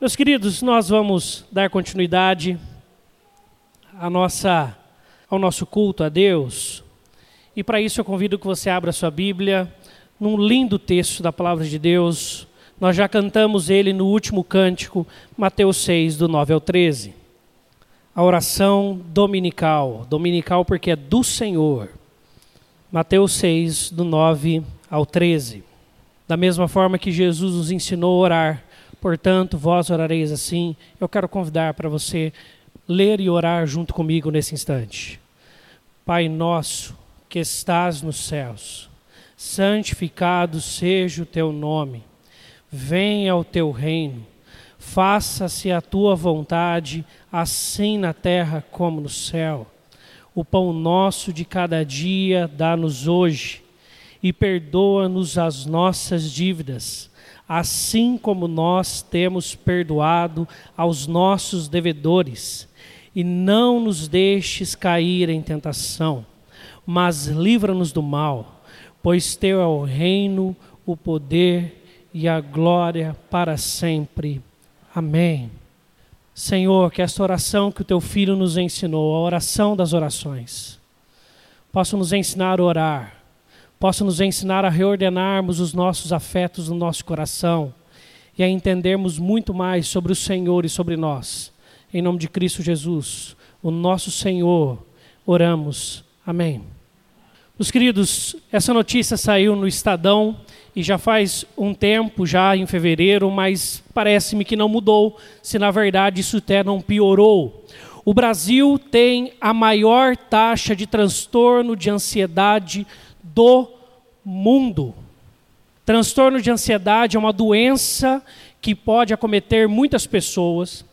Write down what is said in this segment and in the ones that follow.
Meus queridos, nós vamos dar continuidade à nossa, ao nosso culto a Deus. E para isso eu convido que você abra sua Bíblia num lindo texto da palavra de Deus. Nós já cantamos ele no último cântico, Mateus 6, do 9 ao 13. A oração dominical, dominical porque é do Senhor. Mateus 6, do 9 ao 13. Da mesma forma que Jesus nos ensinou a orar, Portanto, vós orareis assim. Eu quero convidar para você ler e orar junto comigo nesse instante. Pai nosso que estás nos céus, santificado seja o teu nome. Venha o teu reino. Faça-se a tua vontade, assim na terra como no céu. O pão nosso de cada dia dá-nos hoje, e perdoa-nos as nossas dívidas assim como nós temos perdoado aos nossos devedores. E não nos deixes cair em tentação, mas livra-nos do mal, pois teu é o reino, o poder e a glória para sempre. Amém. Senhor, que esta oração que o teu filho nos ensinou, a oração das orações, possa nos ensinar a orar possa nos ensinar a reordenarmos os nossos afetos no nosso coração e a entendermos muito mais sobre o Senhor e sobre nós. Em nome de Cristo Jesus, o nosso Senhor, oramos. Amém. Meus queridos, essa notícia saiu no Estadão e já faz um tempo, já em fevereiro, mas parece-me que não mudou, se na verdade isso até não piorou. O Brasil tem a maior taxa de transtorno de ansiedade do mundo. Transtorno de ansiedade é uma doença que pode acometer muitas pessoas.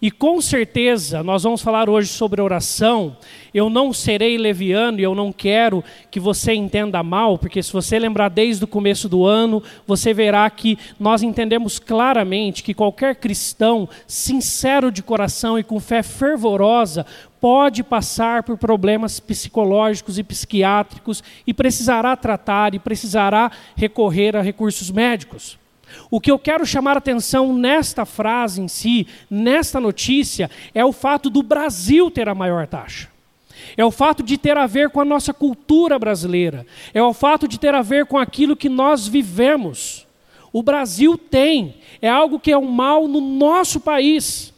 E com certeza, nós vamos falar hoje sobre oração. Eu não serei leviano e eu não quero que você entenda mal, porque se você lembrar desde o começo do ano, você verá que nós entendemos claramente que qualquer cristão sincero de coração e com fé fervorosa pode passar por problemas psicológicos e psiquiátricos e precisará tratar e precisará recorrer a recursos médicos. O que eu quero chamar atenção nesta frase em si, nesta notícia, é o fato do Brasil ter a maior taxa. É o fato de ter a ver com a nossa cultura brasileira. É o fato de ter a ver com aquilo que nós vivemos. O Brasil tem. É algo que é um mal no nosso país.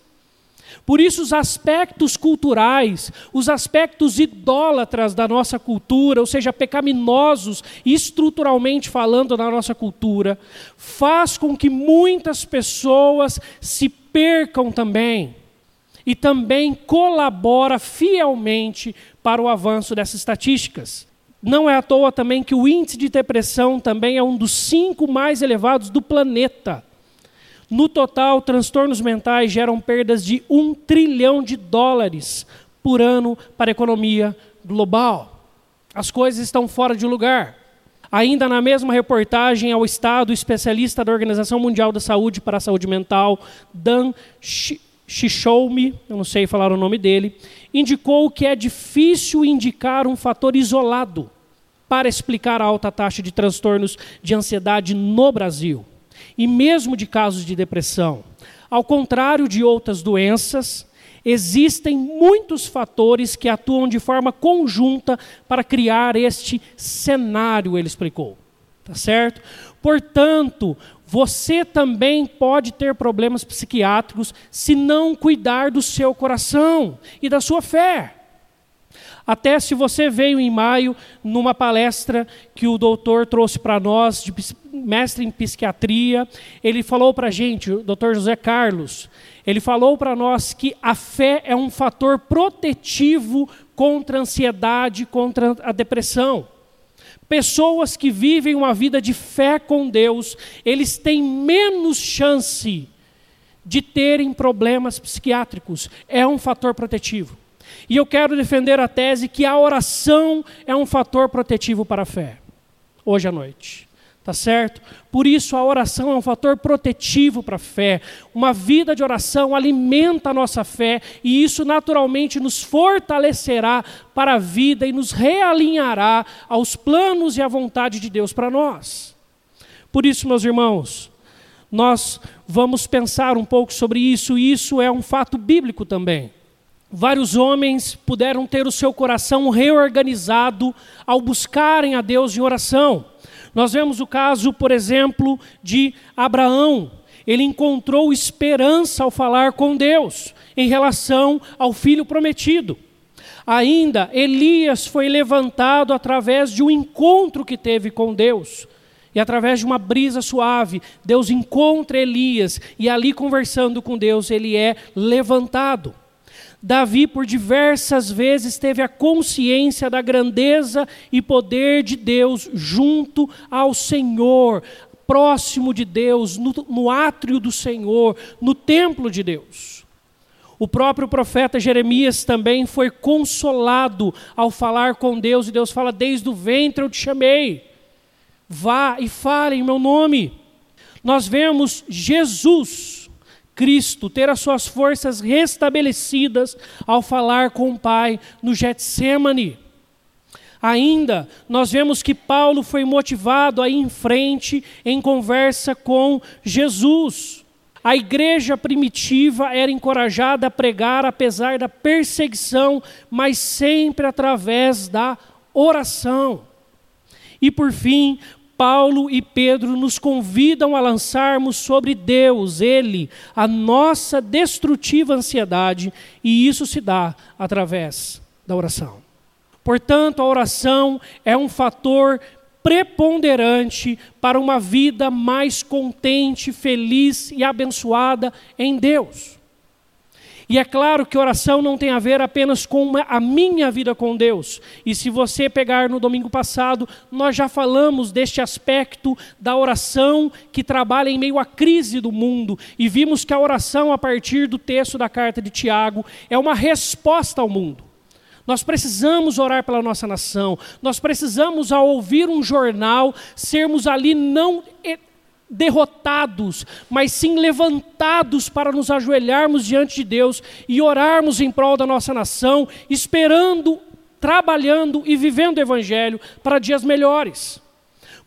Por isso, os aspectos culturais, os aspectos idólatras da nossa cultura, ou seja, pecaminosos estruturalmente falando na nossa cultura, faz com que muitas pessoas se percam também. E também colabora fielmente para o avanço dessas estatísticas. Não é à toa também que o índice de depressão também é um dos cinco mais elevados do planeta. No total, transtornos mentais geram perdas de um trilhão de dólares por ano para a economia global. As coisas estão fora de lugar. Ainda na mesma reportagem ao Estado, o especialista da Organização Mundial da Saúde para a Saúde Mental, Dan Shishoume, eu não sei falar o nome dele, indicou que é difícil indicar um fator isolado para explicar a alta taxa de transtornos de ansiedade no Brasil e mesmo de casos de depressão. Ao contrário de outras doenças, existem muitos fatores que atuam de forma conjunta para criar este cenário, ele explicou. Tá certo? Portanto, você também pode ter problemas psiquiátricos se não cuidar do seu coração e da sua fé. Até se você veio em maio numa palestra que o doutor trouxe para nós, de mestre em psiquiatria, ele falou para a gente, o doutor José Carlos, ele falou para nós que a fé é um fator protetivo contra a ansiedade, contra a depressão. Pessoas que vivem uma vida de fé com Deus, eles têm menos chance de terem problemas psiquiátricos. É um fator protetivo. E eu quero defender a tese que a oração é um fator protetivo para a fé, hoje à noite. Tá certo? Por isso a oração é um fator protetivo para a fé. Uma vida de oração alimenta a nossa fé e isso naturalmente nos fortalecerá para a vida e nos realinhará aos planos e à vontade de Deus para nós. Por isso, meus irmãos, Nós vamos pensar um pouco sobre isso, e isso é um fato bíblico também. Vários homens puderam ter o seu coração reorganizado ao buscarem a Deus em oração. Nós vemos o caso, por exemplo, de Abraão. Ele encontrou esperança ao falar com Deus em relação ao filho prometido. Ainda, Elias foi levantado através de um encontro que teve com Deus. E através de uma brisa suave, Deus encontra Elias e ali conversando com Deus, ele é levantado. Davi, por diversas vezes, teve a consciência da grandeza e poder de Deus junto ao Senhor, próximo de Deus, no, no átrio do Senhor, no templo de Deus. O próprio profeta Jeremias também foi consolado ao falar com Deus, e Deus fala: Desde o ventre eu te chamei, vá e fale em meu nome. Nós vemos Jesus Cristo ter as suas forças restabelecidas ao falar com o Pai no Getsemane. Ainda, nós vemos que Paulo foi motivado a ir em frente em conversa com Jesus. A igreja primitiva era encorajada a pregar apesar da perseguição, mas sempre através da oração. E por fim, Paulo e Pedro nos convidam a lançarmos sobre Deus, Ele, a nossa destrutiva ansiedade, e isso se dá através da oração. Portanto, a oração é um fator preponderante para uma vida mais contente, feliz e abençoada em Deus. E é claro que oração não tem a ver apenas com a minha vida com Deus. E se você pegar no domingo passado, nós já falamos deste aspecto da oração que trabalha em meio à crise do mundo. E vimos que a oração, a partir do texto da carta de Tiago, é uma resposta ao mundo. Nós precisamos orar pela nossa nação. Nós precisamos, ao ouvir um jornal, sermos ali não derrotados, mas sim levantados para nos ajoelharmos diante de Deus e orarmos em prol da nossa nação, esperando, trabalhando e vivendo o Evangelho para dias melhores.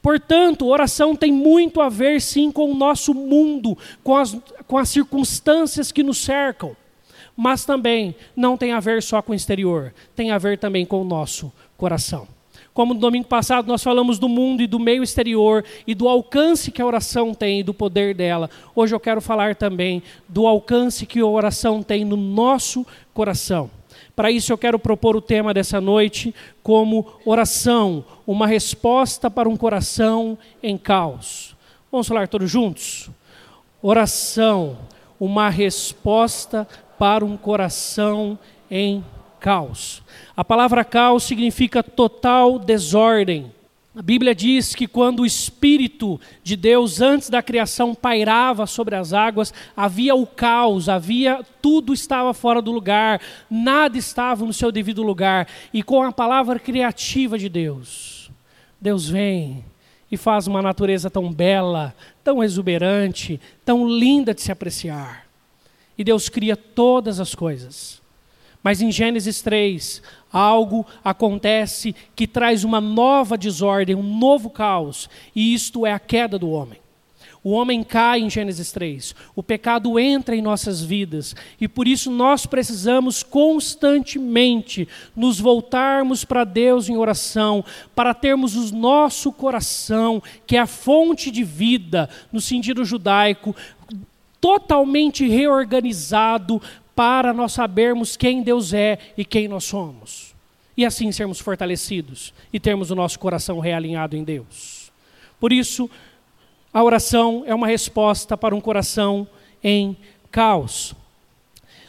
Portanto, oração tem muito a ver sim com o nosso mundo, com as, com as circunstâncias que nos cercam, mas também não tem a ver só com o exterior, tem a ver também com o nosso coração. Como no domingo passado nós falamos do mundo e do meio exterior e do alcance que a oração tem e do poder dela, hoje eu quero falar também do alcance que a oração tem no nosso coração. Para isso eu quero propor o tema dessa noite como oração, uma resposta para um coração em caos. Vamos falar todos juntos? Oração, uma resposta para um coração em caos. A palavra caos significa total desordem. A Bíblia diz que quando o Espírito de Deus, antes da criação, pairava sobre as águas, havia o caos, havia tudo estava fora do lugar, nada estava no seu devido lugar. E com a palavra criativa de Deus, Deus vem e faz uma natureza tão bela, tão exuberante, tão linda de se apreciar. E Deus cria todas as coisas. Mas em Gênesis 3, algo acontece que traz uma nova desordem, um novo caos, e isto é a queda do homem. O homem cai em Gênesis 3, o pecado entra em nossas vidas, e por isso nós precisamos constantemente nos voltarmos para Deus em oração, para termos o nosso coração, que é a fonte de vida, no sentido judaico, totalmente reorganizado para nós sabermos quem Deus é e quem nós somos. E assim sermos fortalecidos e termos o nosso coração realinhado em Deus. Por isso, a oração é uma resposta para um coração em caos.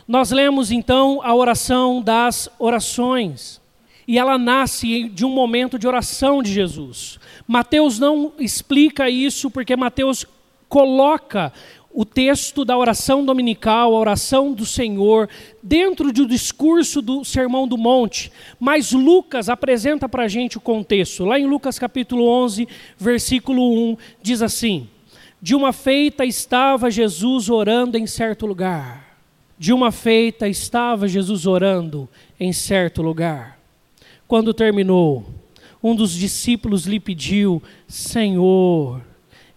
Nós lemos então a oração das orações. E ela nasce de um momento de oração de Jesus. Mateus não explica isso porque Mateus coloca o texto da oração dominical, a oração do Senhor, dentro do discurso do Sermão do Monte, mas Lucas apresenta para a gente o contexto. Lá em Lucas capítulo 11, versículo 1, diz assim: De uma feita estava Jesus orando em certo lugar. De uma feita estava Jesus orando em certo lugar. Quando terminou, um dos discípulos lhe pediu: Senhor,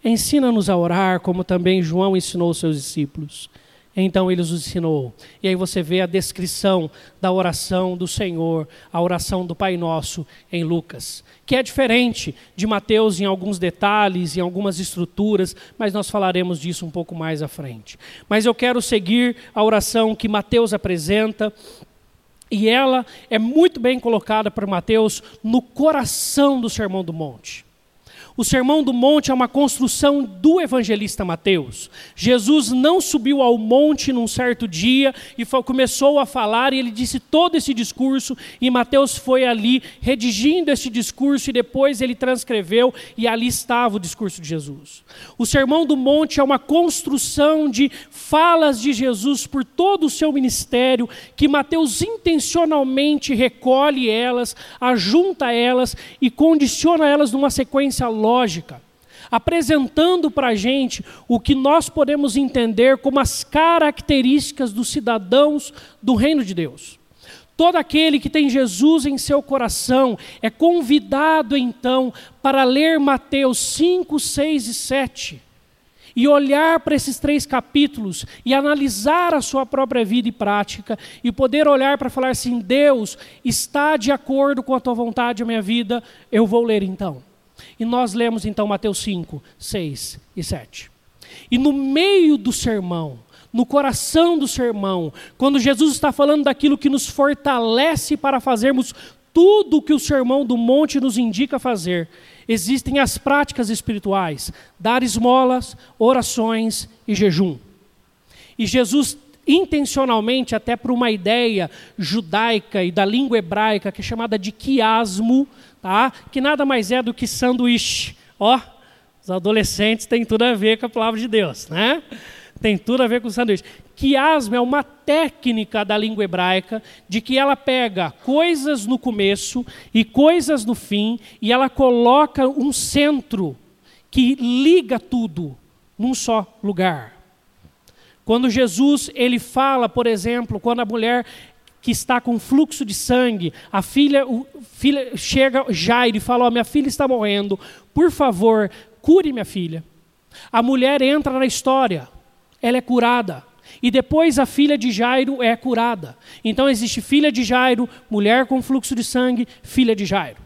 ensina-nos a orar, como também João ensinou os seus discípulos. Então ele os ensinou. E aí você vê a descrição da oração do Senhor, a oração do Pai Nosso em Lucas, que é diferente de Mateus em alguns detalhes, em algumas estruturas, mas nós falaremos disso um pouco mais à frente. Mas eu quero seguir a oração que Mateus apresenta, e ela é muito bem colocada por Mateus no coração do Sermão do Monte. O Sermão do Monte é uma construção do evangelista Mateus. Jesus não subiu ao monte num certo dia e começou a falar, e ele disse todo esse discurso, e Mateus foi ali redigindo esse discurso, e depois ele transcreveu, e ali estava o discurso de Jesus. O Sermão do Monte é uma construção de falas de Jesus por todo o seu ministério, que Mateus intencionalmente recolhe elas, ajunta elas e condiciona elas numa sequência lógica lógica, apresentando para a gente o que nós podemos entender como as características dos cidadãos do reino de Deus. Todo aquele que tem Jesus em seu coração é convidado então para ler Mateus 5, 6 e 7 e olhar para esses três capítulos e analisar a sua própria vida e prática e poder olhar para falar assim: Deus está de acordo com a tua vontade a minha vida, eu vou ler então. E nós lemos então Mateus 5, 6 e 7. E no meio do sermão, no coração do sermão, quando Jesus está falando daquilo que nos fortalece para fazermos tudo o que o sermão do monte nos indica fazer, existem as práticas espirituais: dar esmolas, orações e jejum. E Jesus intencionalmente até por uma ideia judaica e da língua hebraica que é chamada de quiasmo, tá? que nada mais é do que sanduíche. Ó, os adolescentes têm tudo a ver com a palavra de Deus, né? Tem tudo a ver com sanduíche. Quiasmo é uma técnica da língua hebraica de que ela pega coisas no começo e coisas no fim e ela coloca um centro que liga tudo num só lugar. Quando Jesus ele fala, por exemplo, quando a mulher que está com fluxo de sangue, a filha, o, filha chega Jairo e fala: oh, minha filha está morrendo, por favor, cure minha filha. A mulher entra na história, ela é curada. E depois a filha de Jairo é curada. Então existe filha de Jairo, mulher com fluxo de sangue, filha de Jairo.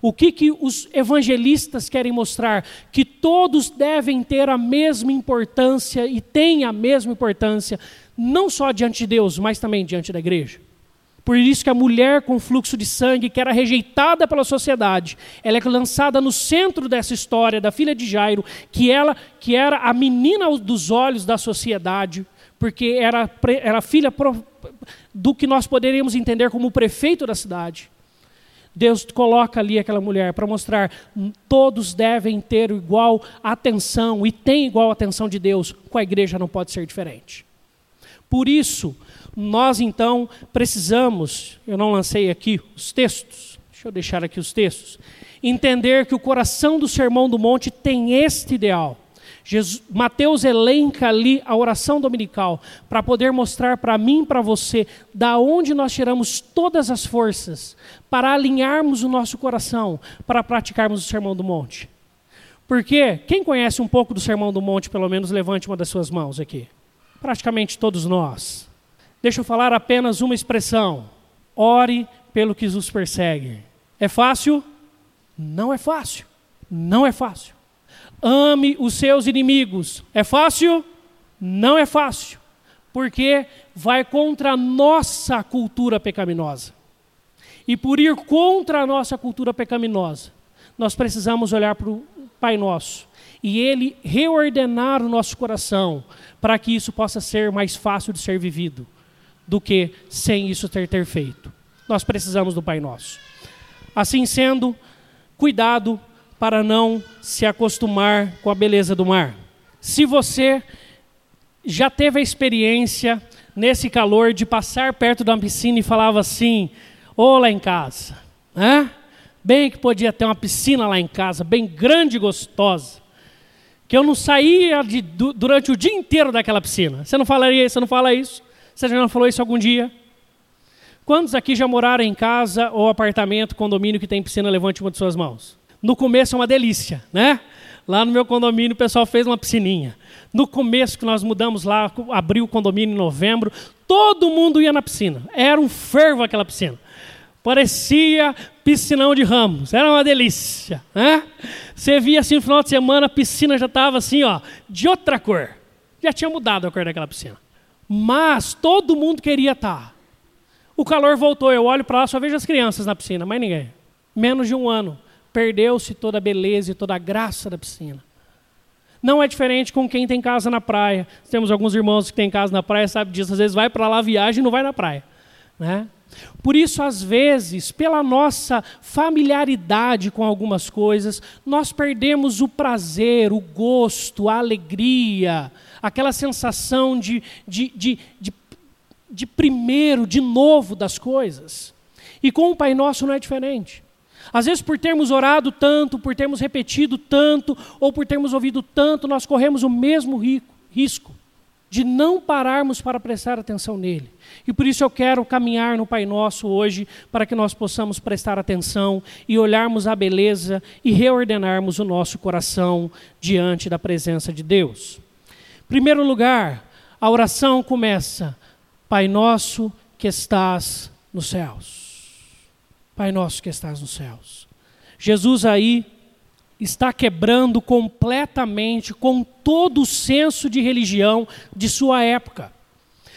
O que, que os evangelistas querem mostrar? Que todos devem ter a mesma importância e têm a mesma importância, não só diante de Deus, mas também diante da igreja. Por isso que a mulher com fluxo de sangue, que era rejeitada pela sociedade, ela é lançada no centro dessa história da filha de Jairo, que ela que era a menina dos olhos da sociedade, porque era, era filha do que nós poderíamos entender como o prefeito da cidade. Deus coloca ali aquela mulher para mostrar todos devem ter igual atenção e tem igual atenção de Deus, com a igreja não pode ser diferente. Por isso, nós então precisamos, eu não lancei aqui os textos, deixa eu deixar aqui os textos, entender que o coração do Sermão do Monte tem este ideal. Jesus, Mateus elenca ali a oração dominical para poder mostrar para mim para você da onde nós tiramos todas as forças para alinharmos o nosso coração para praticarmos o Sermão do Monte. Porque quem conhece um pouco do Sermão do Monte, pelo menos levante uma das suas mãos aqui. Praticamente todos nós. Deixa eu falar apenas uma expressão: ore pelo que os persegue. É fácil? Não é fácil. Não é fácil. Ame os seus inimigos. É fácil? Não é fácil. Porque vai contra a nossa cultura pecaminosa. E por ir contra a nossa cultura pecaminosa, nós precisamos olhar para o Pai Nosso e Ele reordenar o nosso coração para que isso possa ser mais fácil de ser vivido do que sem isso ter, ter feito. Nós precisamos do Pai Nosso. Assim sendo, cuidado para não se acostumar com a beleza do mar. Se você já teve a experiência nesse calor de passar perto de uma piscina e falava assim: Ô oh, lá em casa, né? Bem que podia ter uma piscina lá em casa, bem grande e gostosa. Que eu não saía de, durante o dia inteiro daquela piscina. Você não falaria isso? Você não fala isso? Você já não falou isso algum dia? Quantos aqui já moraram em casa ou apartamento, condomínio que tem piscina? Levante uma de suas mãos. No começo é uma delícia, né? Lá no meu condomínio o pessoal fez uma piscininha. No começo que nós mudamos lá, abriu o condomínio em novembro, todo mundo ia na piscina. Era um fervo aquela piscina. Parecia piscinão de ramos, era uma delícia. Né? Você via assim no final de semana, a piscina já estava assim, ó, de outra cor. Já tinha mudado a cor daquela piscina. Mas todo mundo queria estar. O calor voltou, eu olho para lá, só vejo as crianças na piscina, mais ninguém. Menos de um ano, perdeu-se toda a beleza e toda a graça da piscina. Não é diferente com quem tem casa na praia. Temos alguns irmãos que têm casa na praia, sabe disso. Às vezes vai para lá viagem e não vai na praia. Né? Por isso, às vezes, pela nossa familiaridade com algumas coisas, nós perdemos o prazer, o gosto, a alegria, aquela sensação de, de, de, de, de primeiro, de novo das coisas. E com o Pai Nosso não é diferente. Às vezes, por termos orado tanto, por termos repetido tanto, ou por termos ouvido tanto, nós corremos o mesmo risco de não pararmos para prestar atenção nele. E por isso eu quero caminhar no Pai Nosso hoje, para que nós possamos prestar atenção e olharmos a beleza e reordenarmos o nosso coração diante da presença de Deus. Em primeiro lugar, a oração começa: Pai Nosso que estás nos céus. Pai nosso que estás nos céus. Jesus aí está quebrando completamente com todo o senso de religião de sua época.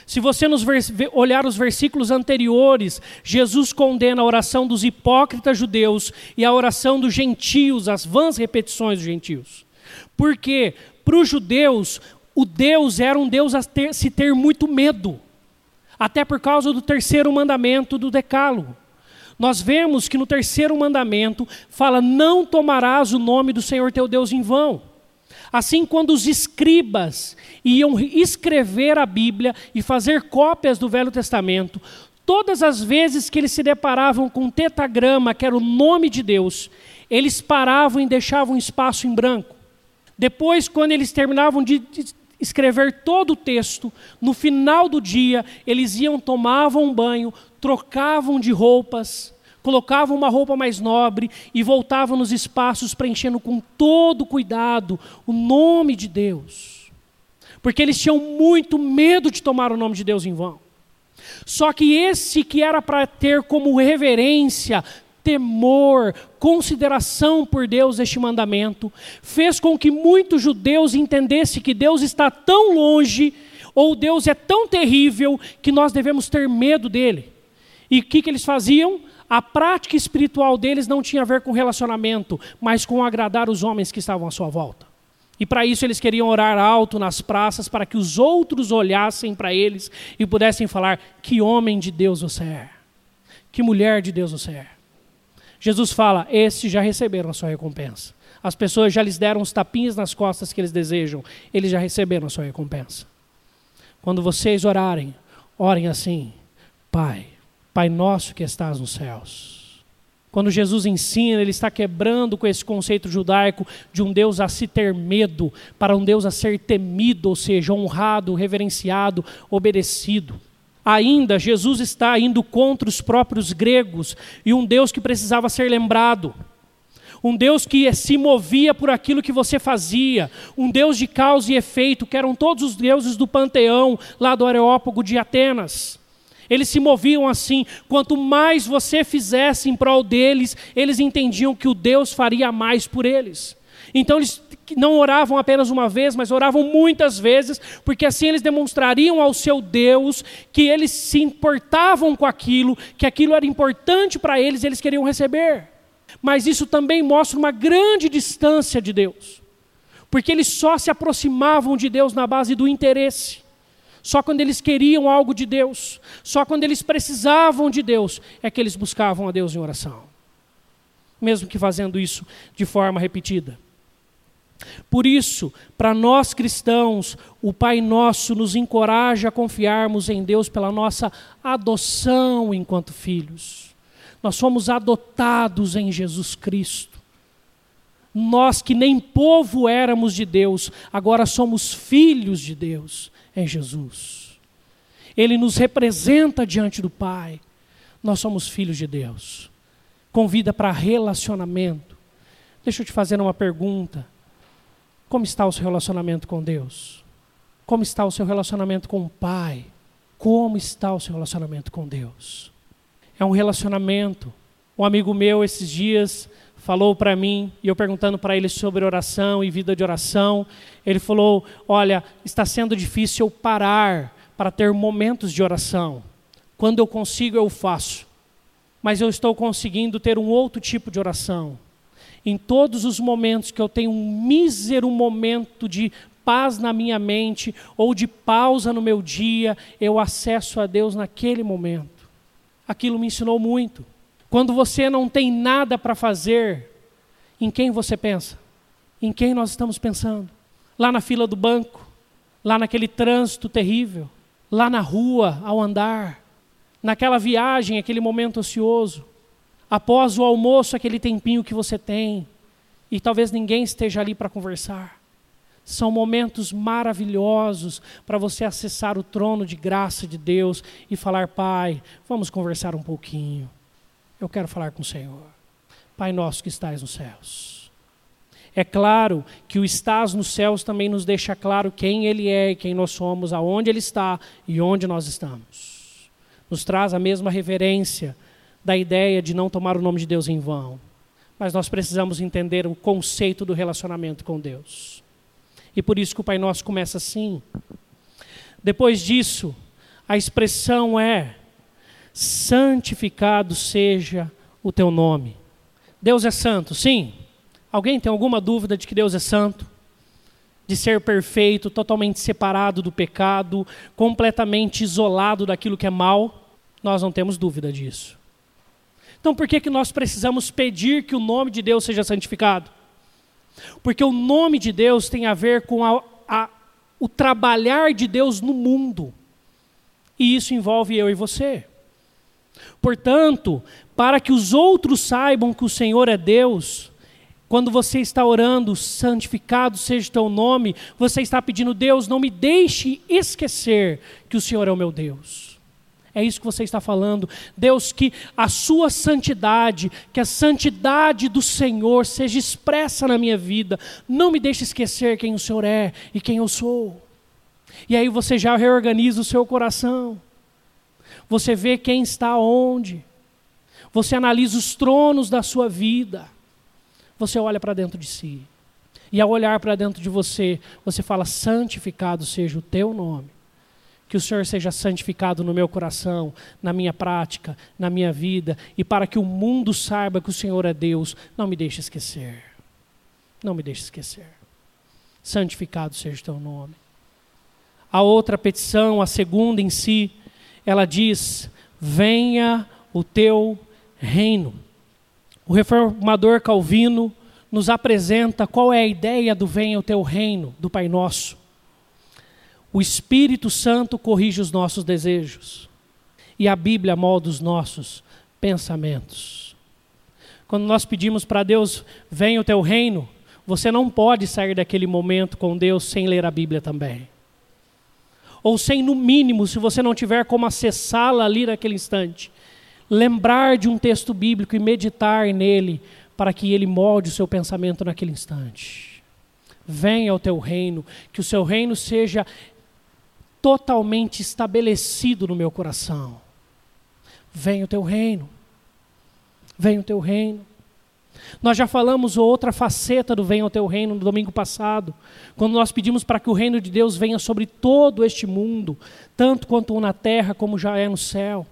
Se você nos olhar os versículos anteriores, Jesus condena a oração dos hipócritas judeus e a oração dos gentios, as vãs repetições dos gentios. Porque para os judeus, o Deus era um Deus a ter, se ter muito medo, até por causa do terceiro mandamento do Decálogo nós vemos que no terceiro mandamento fala: Não tomarás o nome do Senhor teu Deus em vão. Assim, quando os escribas iam escrever a Bíblia e fazer cópias do Velho Testamento, todas as vezes que eles se deparavam com um tetagrama, que era o nome de Deus, eles paravam e deixavam um espaço em branco. Depois, quando eles terminavam de escrever todo o texto, no final do dia, eles iam, tomavam um banho, trocavam de roupas, colocavam uma roupa mais nobre e voltavam nos espaços preenchendo com todo cuidado o nome de Deus. Porque eles tinham muito medo de tomar o nome de Deus em vão. Só que esse que era para ter como reverência, temor, consideração por Deus este mandamento, fez com que muitos judeus entendessem que Deus está tão longe, ou Deus é tão terrível, que nós devemos ter medo dele. E o que, que eles faziam? A prática espiritual deles não tinha a ver com relacionamento, mas com agradar os homens que estavam à sua volta. E para isso eles queriam orar alto nas praças, para que os outros olhassem para eles e pudessem falar: Que homem de Deus você é, que mulher de Deus você é. Jesus fala: Estes já receberam a sua recompensa. As pessoas já lhes deram os tapinhas nas costas que eles desejam, eles já receberam a sua recompensa. Quando vocês orarem, orem assim: Pai, Pai nosso que estás nos céus. Quando Jesus ensina, ele está quebrando com esse conceito judaico de um Deus a se ter medo, para um Deus a ser temido, ou seja, honrado, reverenciado, obedecido. Ainda, Jesus está indo contra os próprios gregos e um Deus que precisava ser lembrado. Um Deus que se movia por aquilo que você fazia, um Deus de causa e efeito, que eram todos os deuses do panteão lá do Areópago de Atenas. Eles se moviam assim. Quanto mais você fizesse em prol deles, eles entendiam que o Deus faria mais por eles. Então eles não oravam apenas uma vez, mas oravam muitas vezes, porque assim eles demonstrariam ao seu Deus que eles se importavam com aquilo, que aquilo era importante para eles, eles queriam receber. Mas isso também mostra uma grande distância de Deus, porque eles só se aproximavam de Deus na base do interesse. Só quando eles queriam algo de Deus, só quando eles precisavam de Deus, é que eles buscavam a Deus em oração. Mesmo que fazendo isso de forma repetida. Por isso, para nós cristãos, o Pai Nosso nos encoraja a confiarmos em Deus pela nossa adoção enquanto filhos. Nós somos adotados em Jesus Cristo. Nós que nem povo éramos de Deus, agora somos filhos de Deus em Jesus. Ele nos representa diante do Pai. Nós somos filhos de Deus. Convida para relacionamento. Deixa eu te fazer uma pergunta. Como está o seu relacionamento com Deus? Como está o seu relacionamento com o Pai? Como está o seu relacionamento com Deus? É um relacionamento. Um amigo meu, esses dias, falou para mim, e eu perguntando para ele sobre oração e vida de oração, ele falou: Olha, está sendo difícil eu parar para ter momentos de oração. Quando eu consigo, eu faço. Mas eu estou conseguindo ter um outro tipo de oração. Em todos os momentos que eu tenho um mísero momento de paz na minha mente ou de pausa no meu dia, eu acesso a Deus naquele momento. Aquilo me ensinou muito. Quando você não tem nada para fazer, em quem você pensa? Em quem nós estamos pensando? Lá na fila do banco, lá naquele trânsito terrível, lá na rua, ao andar, naquela viagem, aquele momento ocioso, após o almoço, aquele tempinho que você tem, e talvez ninguém esteja ali para conversar. São momentos maravilhosos para você acessar o trono de graça de Deus e falar: Pai, vamos conversar um pouquinho eu quero falar com o Senhor. Pai nosso que estás nos céus. É claro que o estás nos céus também nos deixa claro quem Ele é, quem nós somos, aonde Ele está e onde nós estamos. Nos traz a mesma reverência da ideia de não tomar o nome de Deus em vão. Mas nós precisamos entender o conceito do relacionamento com Deus. E por isso que o Pai Nosso começa assim. Depois disso, a expressão é santificado seja o teu nome. Deus é santo, sim. Alguém tem alguma dúvida de que Deus é santo? De ser perfeito, totalmente separado do pecado, completamente isolado daquilo que é mal? Nós não temos dúvida disso. Então por que, que nós precisamos pedir que o nome de Deus seja santificado? Porque o nome de Deus tem a ver com a, a, o trabalhar de Deus no mundo. E isso envolve eu e você. Portanto, para que os outros saibam que o Senhor é Deus, quando você está orando, santificado seja o teu nome, você está pedindo, Deus, não me deixe esquecer que o Senhor é o meu Deus. É isso que você está falando. Deus, que a sua santidade, que a santidade do Senhor seja expressa na minha vida. Não me deixe esquecer quem o Senhor é e quem eu sou. E aí você já reorganiza o seu coração. Você vê quem está onde. Você analisa os tronos da sua vida. Você olha para dentro de si. E ao olhar para dentro de você, você fala: santificado seja o teu nome. Que o Senhor seja santificado no meu coração, na minha prática, na minha vida, e para que o mundo saiba que o Senhor é Deus, não me deixe esquecer. Não me deixe esquecer. Santificado seja o teu nome. A outra petição, a segunda em si, ela diz: Venha o teu reino. O reformador Calvino nos apresenta qual é a ideia do Venha o teu reino, do Pai Nosso. O Espírito Santo corrige os nossos desejos e a Bíblia molda os nossos pensamentos. Quando nós pedimos para Deus, venha o teu reino, você não pode sair daquele momento com Deus sem ler a Bíblia também ou sem, no mínimo, se você não tiver como acessá-la ali naquele instante, lembrar de um texto bíblico e meditar nele para que ele molde o seu pensamento naquele instante. Venha ao teu reino, que o seu reino seja totalmente estabelecido no meu coração. Venha o teu reino. Venha o teu reino. Nós já falamos outra faceta do Venha ao Teu Reino no domingo passado, quando nós pedimos para que o reino de Deus venha sobre todo este mundo, tanto quanto na terra como já é no céu.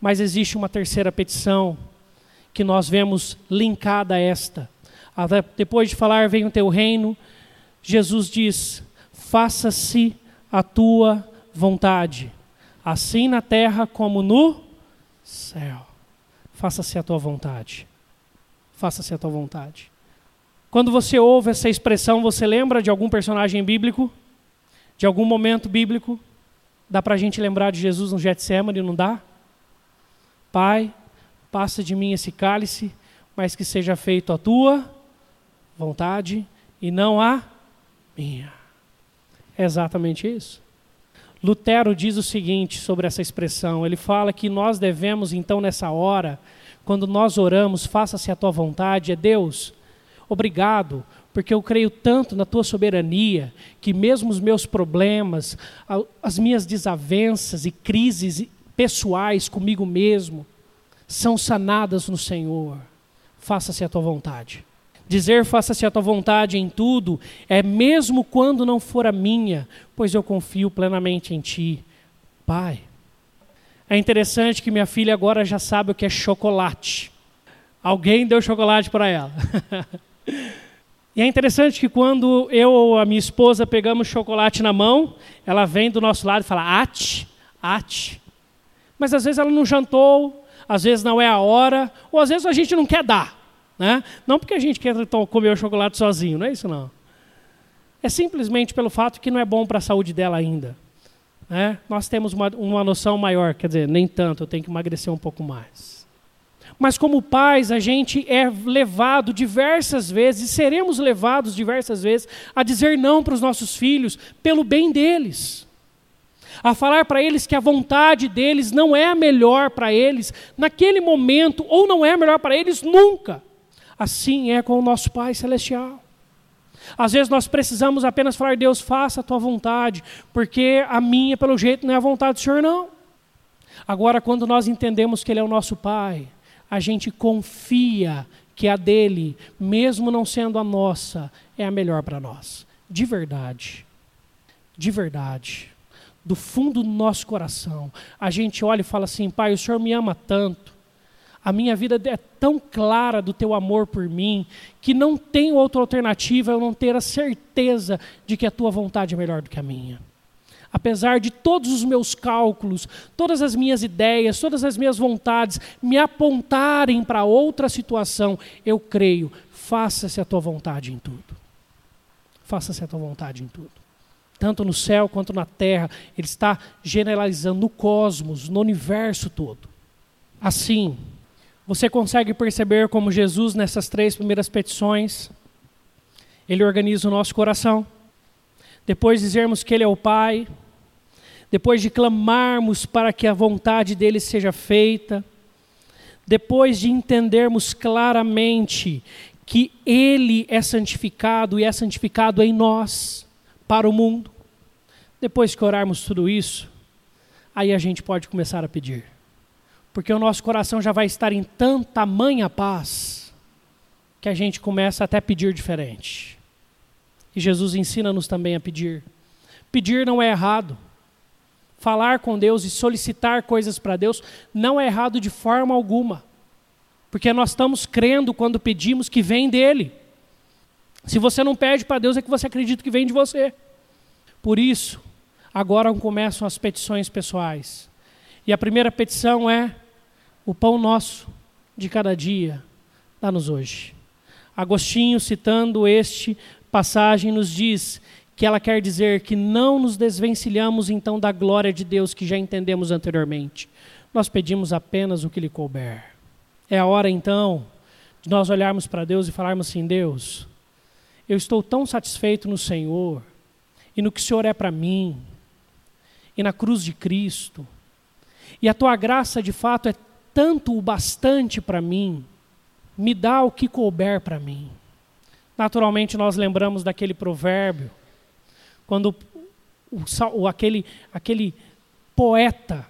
Mas existe uma terceira petição que nós vemos linkada a esta. Depois de falar Venha o Teu Reino, Jesus diz: Faça-se a tua vontade, assim na terra como no céu. Faça-se a tua vontade faça-se a tua vontade. Quando você ouve essa expressão, você lembra de algum personagem bíblico? De algum momento bíblico? Dá para a gente lembrar de Jesus no Getsemane, não dá? Pai, passa de mim esse cálice, mas que seja feito a tua vontade e não a minha. É exatamente isso. Lutero diz o seguinte sobre essa expressão: ele fala que nós devemos, então, nessa hora, quando nós oramos, faça-se a tua vontade, é Deus, obrigado, porque eu creio tanto na tua soberania, que mesmo os meus problemas, as minhas desavenças e crises pessoais comigo mesmo, são sanadas no Senhor. Faça-se a tua vontade. Dizer faça-se a tua vontade em tudo é mesmo quando não for a minha, pois eu confio plenamente em ti, Pai. É interessante que minha filha agora já sabe o que é chocolate. Alguém deu chocolate para ela. e é interessante que quando eu ou a minha esposa pegamos chocolate na mão, ela vem do nosso lado e fala: "Ate, ate". Mas às vezes ela não jantou, às vezes não é a hora, ou às vezes a gente não quer dar. Né? Não porque a gente quer comer o chocolate sozinho, não é isso não. É simplesmente pelo fato que não é bom para a saúde dela ainda. Né? Nós temos uma, uma noção maior, quer dizer, nem tanto, eu tenho que emagrecer um pouco mais. Mas como pais, a gente é levado diversas vezes, e seremos levados diversas vezes, a dizer não para os nossos filhos, pelo bem deles. A falar para eles que a vontade deles não é a melhor para eles naquele momento, ou não é a melhor para eles nunca. Assim é com o nosso Pai Celestial. Às vezes nós precisamos apenas falar, Deus, faça a tua vontade, porque a minha, pelo jeito, não é a vontade do Senhor, não. Agora, quando nós entendemos que Ele é o nosso Pai, a gente confia que a dele, mesmo não sendo a nossa, é a melhor para nós. De verdade. De verdade. Do fundo do nosso coração, a gente olha e fala assim: Pai, o Senhor me ama tanto a minha vida é tão clara do teu amor por mim que não tem outra alternativa eu não ter a certeza de que a tua vontade é melhor do que a minha. Apesar de todos os meus cálculos, todas as minhas ideias, todas as minhas vontades me apontarem para outra situação, eu creio, faça-se a tua vontade em tudo. Faça-se a tua vontade em tudo. Tanto no céu quanto na terra, ele está generalizando no cosmos, no universo todo. Assim, você consegue perceber como Jesus, nessas três primeiras petições, ele organiza o nosso coração. Depois de dizermos que Ele é o Pai, depois de clamarmos para que a vontade dele seja feita, depois de entendermos claramente que Ele é santificado e é santificado em nós, para o mundo, depois que orarmos tudo isso, aí a gente pode começar a pedir porque o nosso coração já vai estar em tanta tamanha paz que a gente começa até a pedir diferente. E Jesus ensina-nos também a pedir. Pedir não é errado. Falar com Deus e solicitar coisas para Deus não é errado de forma alguma. Porque nós estamos crendo quando pedimos que vem dele. Se você não pede para Deus, é que você acredita que vem de você. Por isso, agora começam as petições pessoais. E a primeira petição é: o pão nosso de cada dia, dá-nos hoje. Agostinho, citando este passagem, nos diz que ela quer dizer que não nos desvencilhamos então da glória de Deus que já entendemos anteriormente. Nós pedimos apenas o que lhe couber. É a hora então de nós olharmos para Deus e falarmos assim: Deus, eu estou tão satisfeito no Senhor e no que o Senhor é para mim e na cruz de Cristo. E a tua graça de fato é tanto o bastante para mim, me dá o que couber para mim. Naturalmente, nós lembramos daquele provérbio, quando o, o, aquele, aquele poeta,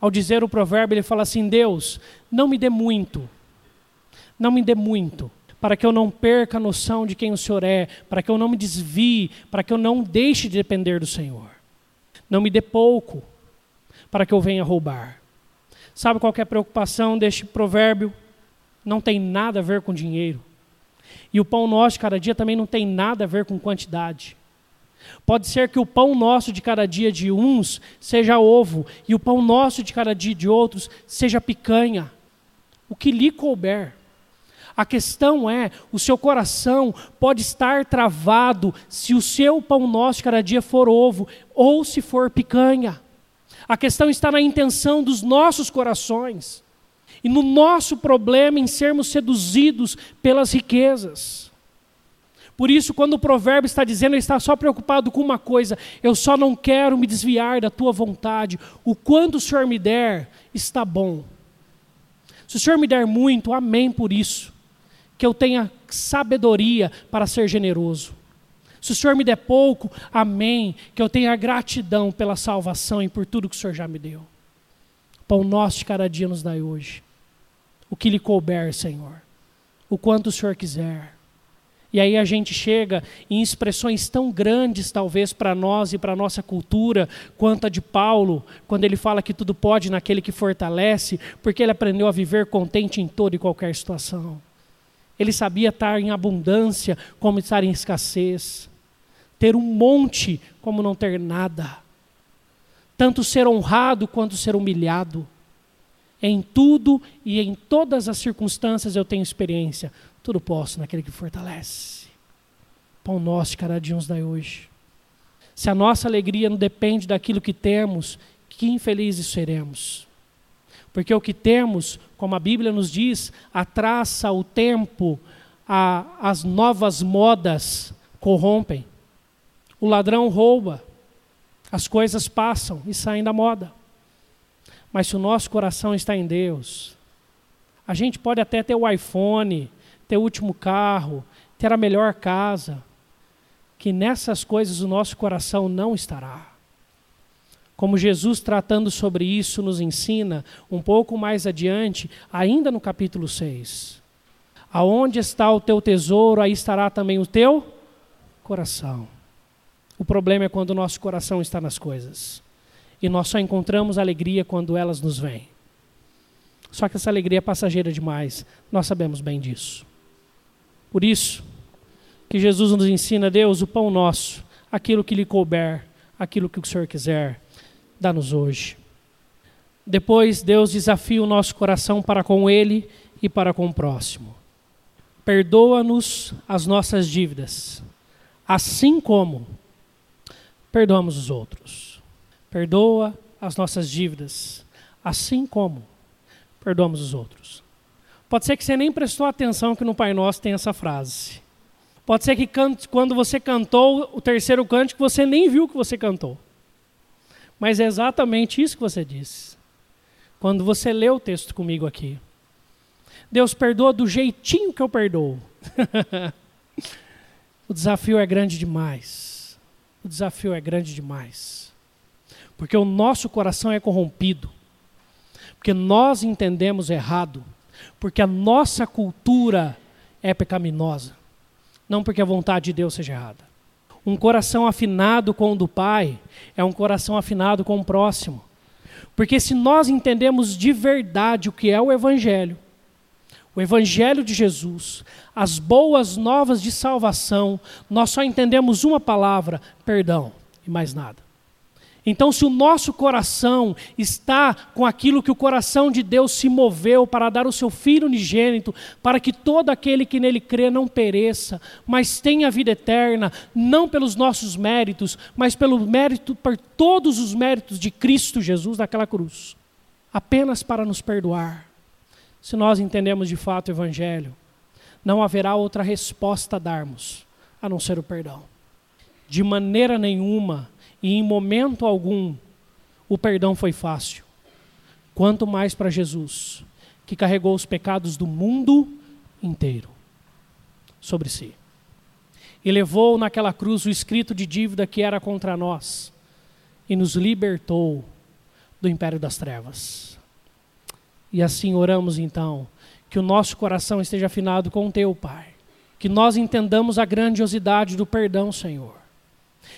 ao dizer o provérbio, ele fala assim: Deus, não me dê muito, não me dê muito, para que eu não perca a noção de quem o Senhor é, para que eu não me desvie, para que eu não deixe de depender do Senhor. Não me dê pouco, para que eu venha roubar. Sabe qual é a preocupação deste provérbio? Não tem nada a ver com dinheiro. E o pão nosso de cada dia também não tem nada a ver com quantidade. Pode ser que o pão nosso de cada dia de uns seja ovo, e o pão nosso de cada dia de outros seja picanha. O que lhe couber. A questão é: o seu coração pode estar travado se o seu pão nosso de cada dia for ovo ou se for picanha. A questão está na intenção dos nossos corações e no nosso problema em sermos seduzidos pelas riquezas. Por isso, quando o provérbio está dizendo, ele está só preocupado com uma coisa: eu só não quero me desviar da tua vontade. O quanto o Senhor me der, está bom. Se o Senhor me der muito, amém por isso. que eu tenha sabedoria para ser generoso. Se o Senhor me der pouco, amém. Que eu tenha gratidão pela salvação e por tudo que o Senhor já me deu. Pão nosso de cada dia nos dai hoje. O que lhe couber, Senhor. O quanto o Senhor quiser. E aí a gente chega em expressões tão grandes, talvez, para nós e para a nossa cultura, quanto a de Paulo, quando ele fala que tudo pode naquele que fortalece, porque ele aprendeu a viver contente em toda e qualquer situação. Ele sabia estar em abundância, como estar em escassez. Ter um monte, como não ter nada. Tanto ser honrado quanto ser humilhado. Em tudo e em todas as circunstâncias eu tenho experiência. Tudo posso naquele que fortalece. Pão nosso de cada dia nos dai hoje. Se a nossa alegria não depende daquilo que temos, que infelizes seremos. Porque o que temos, como a Bíblia nos diz, atraça o tempo, a, as novas modas corrompem. O ladrão rouba, as coisas passam e saem da moda. Mas se o nosso coração está em Deus, a gente pode até ter o iPhone, ter o último carro, ter a melhor casa, que nessas coisas o nosso coração não estará. Como Jesus tratando sobre isso nos ensina um pouco mais adiante, ainda no capítulo 6. Aonde está o teu tesouro, aí estará também o teu coração. O problema é quando o nosso coração está nas coisas. E nós só encontramos alegria quando elas nos vêm. Só que essa alegria é passageira demais. Nós sabemos bem disso. Por isso que Jesus nos ensina, Deus, o pão nosso, aquilo que lhe couber, aquilo que o Senhor quiser dá-nos hoje. Depois, Deus desafia o nosso coração para com Ele e para com o próximo. Perdoa-nos as nossas dívidas, assim como perdoamos os outros. Perdoa as nossas dívidas, assim como perdoamos os outros. Pode ser que você nem prestou atenção que no Pai Nosso tem essa frase. Pode ser que quando você cantou o terceiro cântico, você nem viu que você cantou. Mas é exatamente isso que você disse. Quando você lê o texto comigo aqui. Deus perdoa do jeitinho que eu perdoo. o desafio é grande demais. O desafio é grande demais. Porque o nosso coração é corrompido. Porque nós entendemos errado. Porque a nossa cultura é pecaminosa. Não porque a vontade de Deus seja errada. Um coração afinado com o do Pai é um coração afinado com o próximo. Porque se nós entendemos de verdade o que é o Evangelho, o Evangelho de Jesus, as boas novas de salvação, nós só entendemos uma palavra: perdão, e mais nada. Então, se o nosso coração está com aquilo que o coração de Deus se moveu para dar o seu Filho unigênito, para que todo aquele que nele crê não pereça, mas tenha vida eterna, não pelos nossos méritos, mas pelo mérito, por todos os méritos de Cristo Jesus naquela cruz, apenas para nos perdoar. Se nós entendemos de fato o Evangelho, não haverá outra resposta a darmos a não ser o perdão. De maneira nenhuma e em momento algum o perdão foi fácil. Quanto mais para Jesus, que carregou os pecados do mundo inteiro sobre si. E levou naquela cruz o escrito de dívida que era contra nós e nos libertou do império das trevas. E assim oramos então, que o nosso coração esteja afinado com o teu, Pai. Que nós entendamos a grandiosidade do perdão, Senhor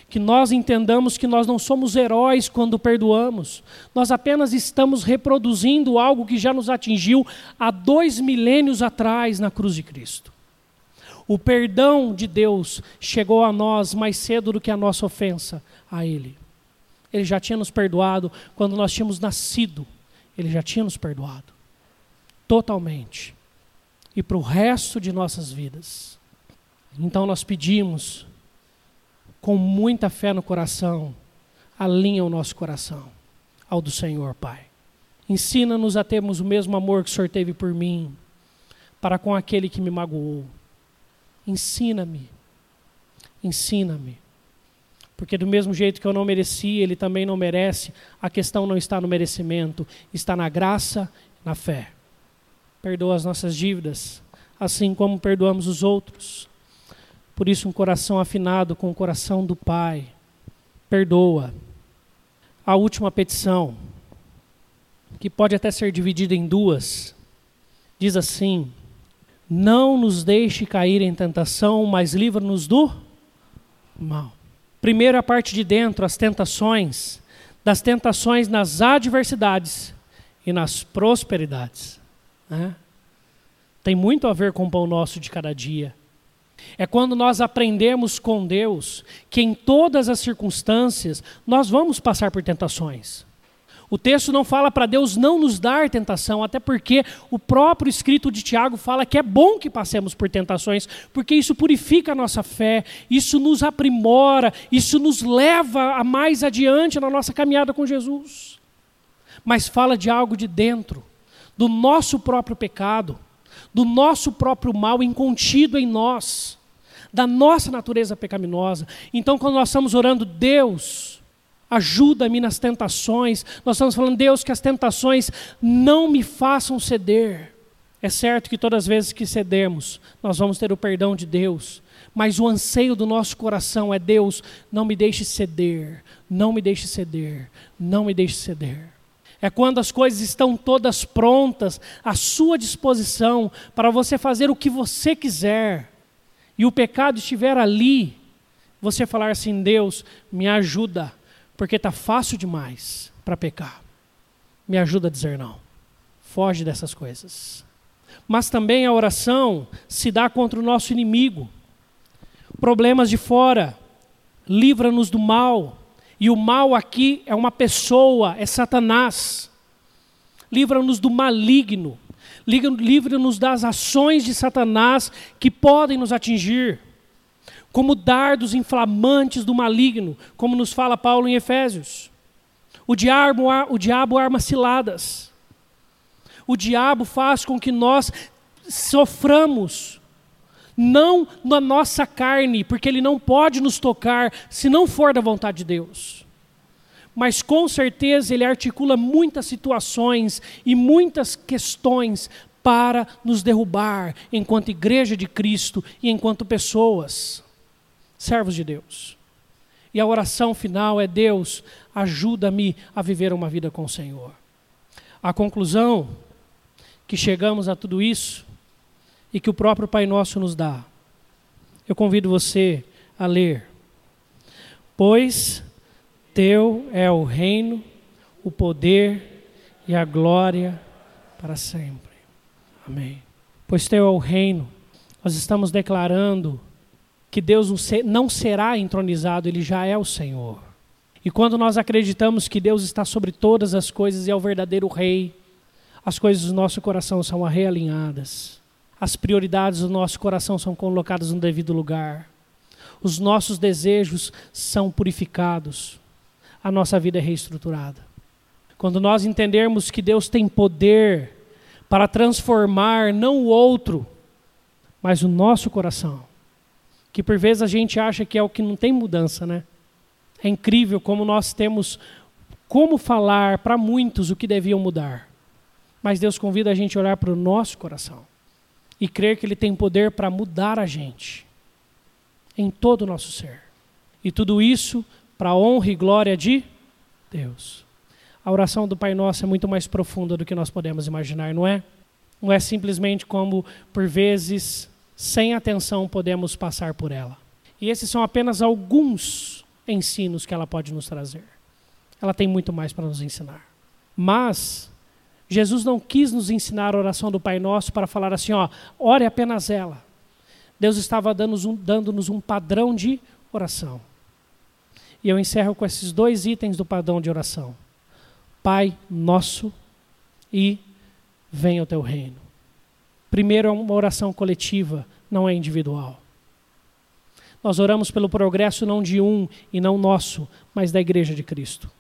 que nós entendamos que nós não somos heróis quando perdoamos, nós apenas estamos reproduzindo algo que já nos atingiu há dois milênios atrás na cruz de Cristo. O perdão de Deus chegou a nós mais cedo do que a nossa ofensa a Ele. Ele já tinha nos perdoado quando nós tínhamos nascido, Ele já tinha nos perdoado totalmente e para o resto de nossas vidas. Então nós pedimos com muita fé no coração, alinha o nosso coração ao do Senhor, Pai. Ensina-nos a termos o mesmo amor que o Senhor teve por mim, para com aquele que me magoou. Ensina-me, ensina-me. Porque do mesmo jeito que eu não mereci, ele também não merece. A questão não está no merecimento, está na graça, na fé. Perdoa as nossas dívidas, assim como perdoamos os outros. Por isso, um coração afinado com o coração do Pai perdoa. A última petição, que pode até ser dividida em duas, diz assim: Não nos deixe cair em tentação, mas livra-nos do mal. Primeiro, a parte de dentro, as tentações, das tentações nas adversidades e nas prosperidades. Né? Tem muito a ver com o pão nosso de cada dia. É quando nós aprendemos com Deus que em todas as circunstâncias nós vamos passar por tentações. O texto não fala para Deus não nos dar tentação, até porque o próprio escrito de Tiago fala que é bom que passemos por tentações, porque isso purifica a nossa fé, isso nos aprimora, isso nos leva a mais adiante na nossa caminhada com Jesus. Mas fala de algo de dentro, do nosso próprio pecado, do nosso próprio mal incontido em nós, da nossa natureza pecaminosa. Então, quando nós estamos orando, Deus, ajuda-me nas tentações. Nós estamos falando, Deus, que as tentações não me façam ceder. É certo que todas as vezes que cedemos, nós vamos ter o perdão de Deus, mas o anseio do nosso coração é: Deus, não me deixe ceder, não me deixe ceder, não me deixe ceder. É quando as coisas estão todas prontas, à sua disposição, para você fazer o que você quiser, e o pecado estiver ali, você falar assim: Deus, me ajuda, porque está fácil demais para pecar. Me ajuda a dizer não. Foge dessas coisas. Mas também a oração se dá contra o nosso inimigo. Problemas de fora, livra-nos do mal. E o mal aqui é uma pessoa, é Satanás. Livra-nos do maligno. Livra-nos das ações de Satanás que podem nos atingir como dardos inflamantes do maligno, como nos fala Paulo em Efésios. O diabo, o diabo arma ciladas. O diabo faz com que nós soframos, não na nossa carne, porque ele não pode nos tocar se não for da vontade de Deus. Mas com certeza ele articula muitas situações e muitas questões para nos derrubar enquanto igreja de Cristo e enquanto pessoas servos de Deus. E a oração final é: Deus, ajuda-me a viver uma vida com o Senhor. A conclusão que chegamos a tudo isso e que o próprio Pai Nosso nos dá. Eu convido você a ler. Pois teu é o reino, o poder e a glória para sempre. Amém. Pois teu é o reino. Nós estamos declarando que Deus não será entronizado, ele já é o Senhor. E quando nós acreditamos que Deus está sobre todas as coisas e é o verdadeiro Rei, as coisas do nosso coração são realinhadas, as prioridades do nosso coração são colocadas no devido lugar, os nossos desejos são purificados, a nossa vida é reestruturada. Quando nós entendermos que Deus tem poder para transformar não o outro, mas o nosso coração, que por vezes a gente acha que é o que não tem mudança, né? É incrível como nós temos como falar para muitos o que deviam mudar. Mas Deus convida a gente a olhar para o nosso coração e crer que Ele tem poder para mudar a gente em todo o nosso ser. E tudo isso para a honra e glória de Deus. A oração do Pai Nosso é muito mais profunda do que nós podemos imaginar, não é? Não é simplesmente como, por vezes, sem atenção podemos passar por ela. E esses são apenas alguns ensinos que ela pode nos trazer. Ela tem muito mais para nos ensinar. Mas Jesus não quis nos ensinar a oração do Pai Nosso para falar assim, ó, ore apenas ela. Deus estava dando-nos um, dando um padrão de oração. E eu encerro com esses dois itens do padrão de oração: Pai Nosso e venha o teu reino. Primeiro é uma oração coletiva, não é individual. Nós oramos pelo progresso não de um e não nosso, mas da igreja de Cristo.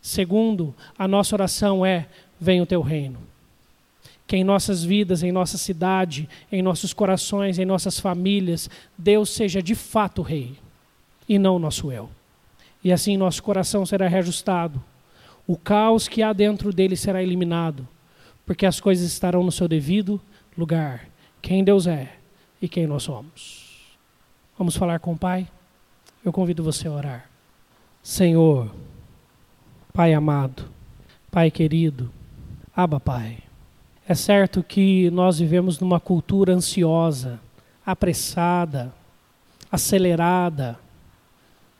Segundo, a nossa oração é: venha o teu reino. Que em nossas vidas, em nossa cidade, em nossos corações, em nossas famílias, Deus seja de fato rei e não o nosso eu. E assim nosso coração será reajustado. O caos que há dentro dele será eliminado, porque as coisas estarão no seu devido lugar quem Deus é e quem nós somos. Vamos falar com o Pai? Eu convido você a orar. Senhor, Pai amado, Pai querido, Aba Pai. É certo que nós vivemos numa cultura ansiosa, apressada, acelerada,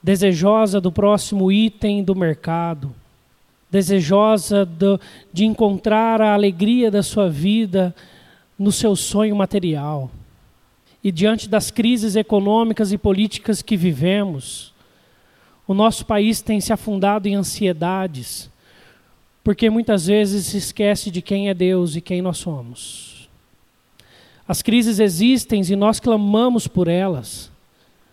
desejosa do próximo item do mercado, desejosa do, de encontrar a alegria da sua vida no seu sonho material. E diante das crises econômicas e políticas que vivemos, o nosso país tem se afundado em ansiedades, porque muitas vezes se esquece de quem é Deus e quem nós somos. As crises existem e nós clamamos por elas.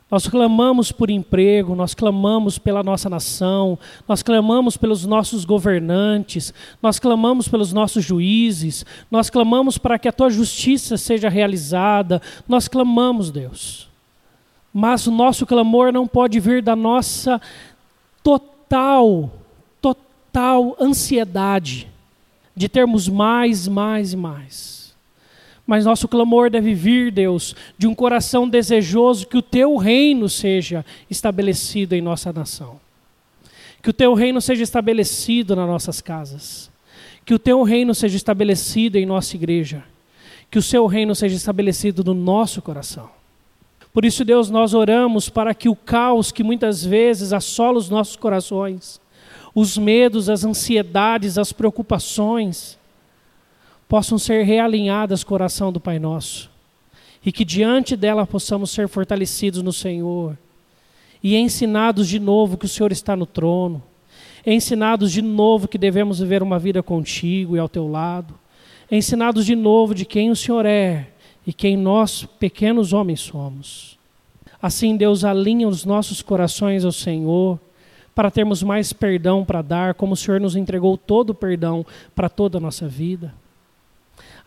Nós clamamos por emprego, nós clamamos pela nossa nação, nós clamamos pelos nossos governantes, nós clamamos pelos nossos juízes, nós clamamos para que a tua justiça seja realizada, nós clamamos, Deus. Mas o nosso clamor não pode vir da nossa total, total ansiedade de termos mais, mais e mais mas nosso clamor deve vir, Deus, de um coração desejoso que o teu reino seja estabelecido em nossa nação. Que o teu reino seja estabelecido nas nossas casas. Que o teu reino seja estabelecido em nossa igreja. Que o seu reino seja estabelecido no nosso coração. Por isso, Deus, nós oramos para que o caos que muitas vezes assola os nossos corações, os medos, as ansiedades, as preocupações, possam ser realinhadas coração do Pai Nosso. E que diante dela possamos ser fortalecidos no Senhor. E ensinados de novo que o Senhor está no trono. Ensinados de novo que devemos viver uma vida contigo e ao teu lado. Ensinados de novo de quem o Senhor é e quem nós, pequenos homens, somos. Assim, Deus alinha os nossos corações ao Senhor, para termos mais perdão para dar, como o Senhor nos entregou todo o perdão para toda a nossa vida.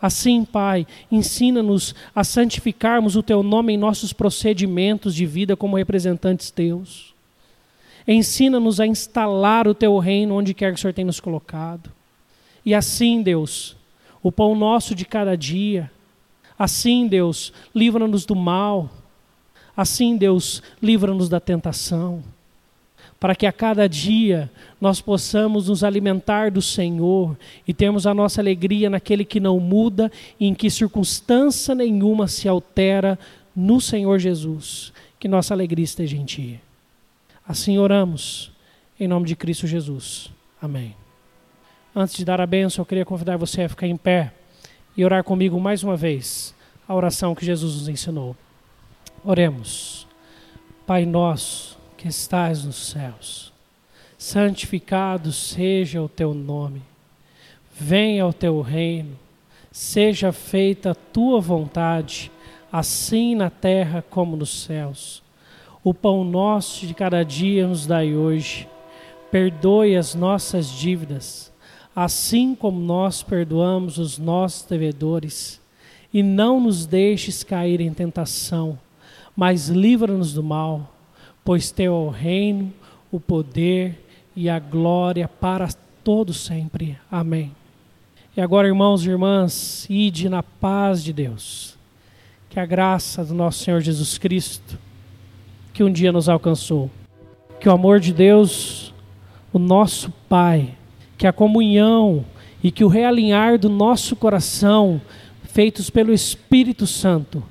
Assim, Pai, ensina-nos a santificarmos o Teu nome em nossos procedimentos de vida como representantes Teus. Ensina-nos a instalar o Teu reino onde quer que o Senhor tenha nos colocado. E assim, Deus, o pão nosso de cada dia. Assim, Deus, livra-nos do mal. Assim, Deus, livra-nos da tentação para que a cada dia nós possamos nos alimentar do Senhor e termos a nossa alegria naquele que não muda e em que circunstância nenhuma se altera no Senhor Jesus. Que nossa alegria esteja em Ti. Assim oramos, em nome de Cristo Jesus. Amém. Antes de dar a bênção, eu queria convidar você a ficar em pé e orar comigo mais uma vez a oração que Jesus nos ensinou. Oremos. Pai nosso que estás nos céus. Santificado seja o teu nome. Venha o teu reino. Seja feita a tua vontade, assim na terra como nos céus. O pão nosso de cada dia nos dai hoje. Perdoe as nossas dívidas, assim como nós perdoamos os nossos devedores. E não nos deixes cair em tentação, mas livra-nos do mal pois teu é o reino, o poder e a glória para todo sempre. Amém. E agora, irmãos e irmãs, ide na paz de Deus. Que a graça do nosso Senhor Jesus Cristo, que um dia nos alcançou, que o amor de Deus, o nosso Pai, que a comunhão e que o realinhar do nosso coração, feitos pelo Espírito Santo,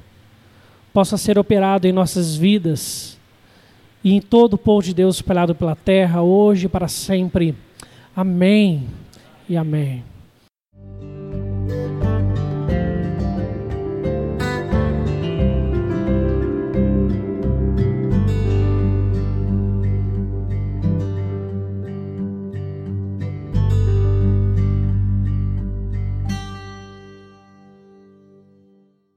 possa ser operado em nossas vidas e em todo o povo de Deus espalhado pela terra, hoje e para sempre. Amém e amém.